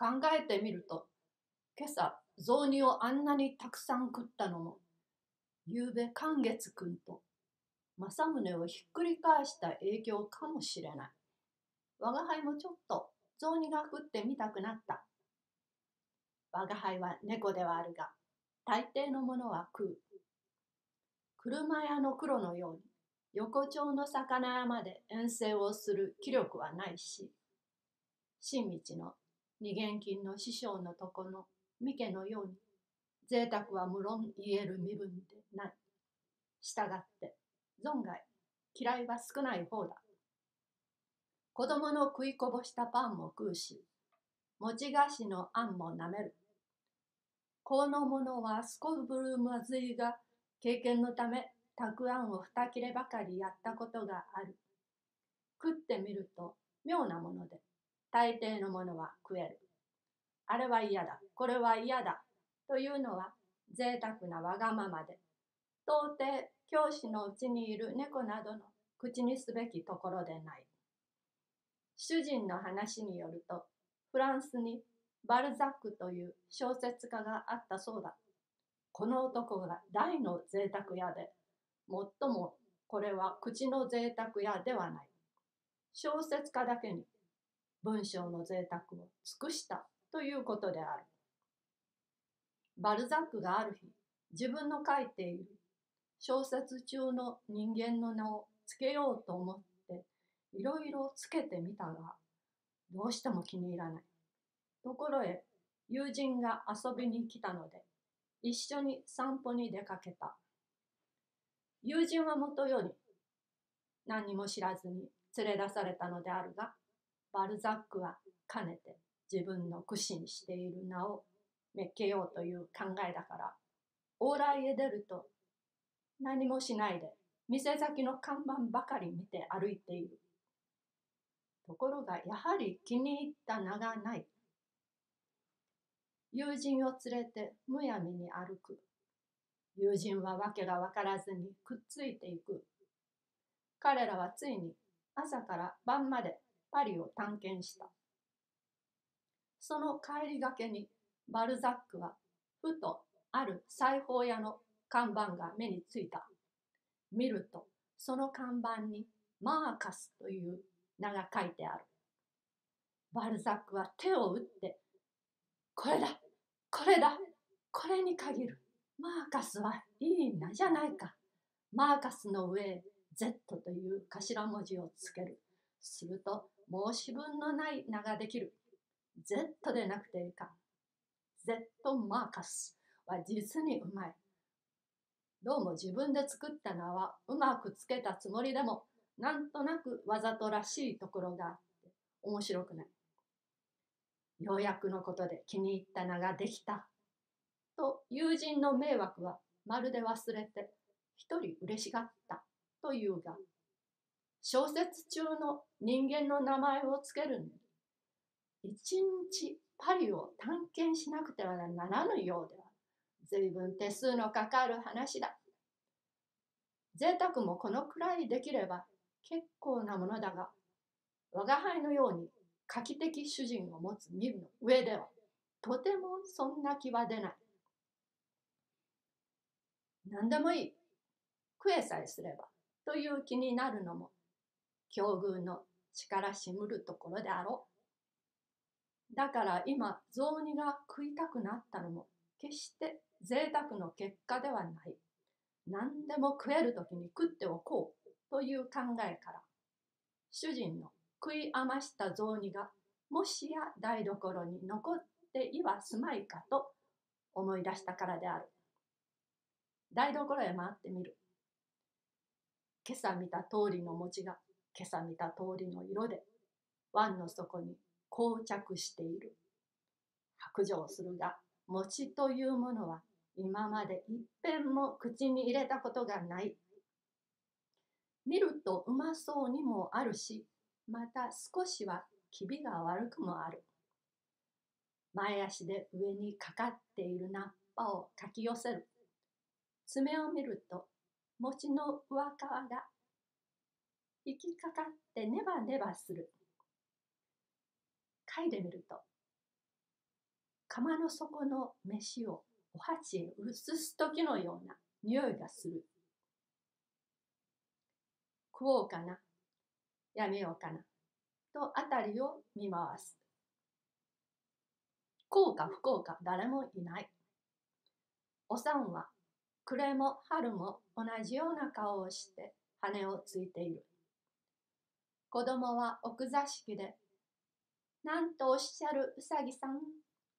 考えてみると今朝雑煮をあんなにたくさん食ったのもゆうべ寛月君と政宗をひっくり返した影響かもしれない。我が輩もちょっと雑煮が食ってみたくなった。我が輩は猫ではあるが、大抵のものは食う。車屋の黒のように横丁の魚屋まで遠征をする気力はないし、新道の二元金の師匠のとこの三家のように、贅沢は無論言える身分でない。したがって、存外、嫌いは少ない方だ。子供の食いこぼしたパンも食うし、餅菓子のあんもなめる。この者はすこぶるまずいが、経験のため、たくあんを二切ればかりやったことがある。食ってみると妙なもので、大抵のものは食える。あれは嫌だ、これは嫌だ、というのは贅沢なわがままで、到底教師のうちにいる猫などの口にすべきところでない。主人の話によると、フランスにバルザックという小説家があったそうだ。この男が大の贅沢屋で、もっともこれは口の贅沢屋ではない。小説家だけに文章の贅沢を尽くしたということである。バルザックがある日、自分の書いている小説中の人間の名を付けようと思っていろいろつけてみたが、どうしても気に入らない。ところへ友人が遊びに来たので、一緒に散歩に出かけた。友人はもとより何も知らずに連れ出されたのであるが、バルザックはかねて自分の苦心している名をめっけようという考えだから、往来へ出ると何もしないで店先の看板ばかり見て歩いている。ところがやはり気に入った名がない。友人を連れてむやみに歩く。友人は訳が分からずにくっついていく。彼らはついに朝から晩までパリを探検した。その帰りがけにバルザックはふとある裁縫屋の看板が目についた。見るとその看板にマーカスという名が書いてある。バルザックは手を打ってこれだこれだこれに限る。マーカスはいい名じゃないか。マーカスの上へ Z という頭文字をつける。すると申し分のない名ができる。Z でなくていいか。Z マーカスは実にうまい。どうも自分で作った名はうまくつけたつもりでも、なんとなくわざとらしいところがあって面白くない。ようやくのことで気に入った名ができた。と友人の迷惑はまるで忘れて一人嬉しがったというが、小説中の人間の名前をつけるのに、一日パリを探検しなくてはならぬようでは、随分手数のかかる話だ。贅沢もこのくらいできれば結構なものだが、我が輩のように画期的主人を持つ身分の上では、とてもそんな気は出ない。何でもいい。食えさえすれば。という気になるのも、境遇の力しむるところであろう。だから今、雑煮が食いたくなったのも、決して贅沢の結果ではない。何でも食える時に食っておこうという考えから、主人の食い余した雑煮がもしや台所に残っていはすまいかと思い出したからである。台所へ回ってみる。今朝見た通りの餅が今朝見た通りの色で碗の底に膠着している。白状するが餅というものは今まで一遍も口に入れたことがない。見るとうまそうにもあるしまた少しは気味が悪くもある。前足で上にかかっているナッパをかき寄せる。爪を見ると餅の上皮が引きかかってネバネバする。嗅いでみると釜の底の飯をお鉢へ移す時のような匂いがする。食おうかな、やめようかな、と辺りを見回す。こうか不幸か誰もいない。おさんは暮れも春も同じような顔をして羽をついている。子供は奥座敷で、なんとおっしゃるうさぎさん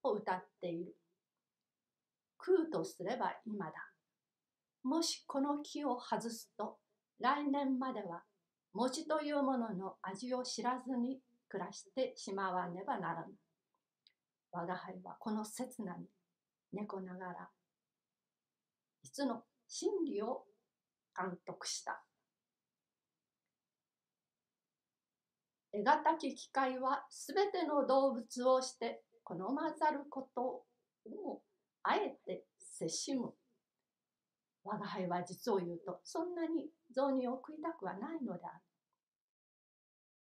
を歌っている。食うとすれば今だ。もしこの木を外すと、来年までは餅というものの味を知らずに暮らしてしまわねばならぬ。我が輩はこの刹那に猫ながら、いつの真理を監督した。得難き機会はすべての動物をして好まざることをあえてせしむ。我が輩は実を言うとそんなに雑煮を食いたくはないのである。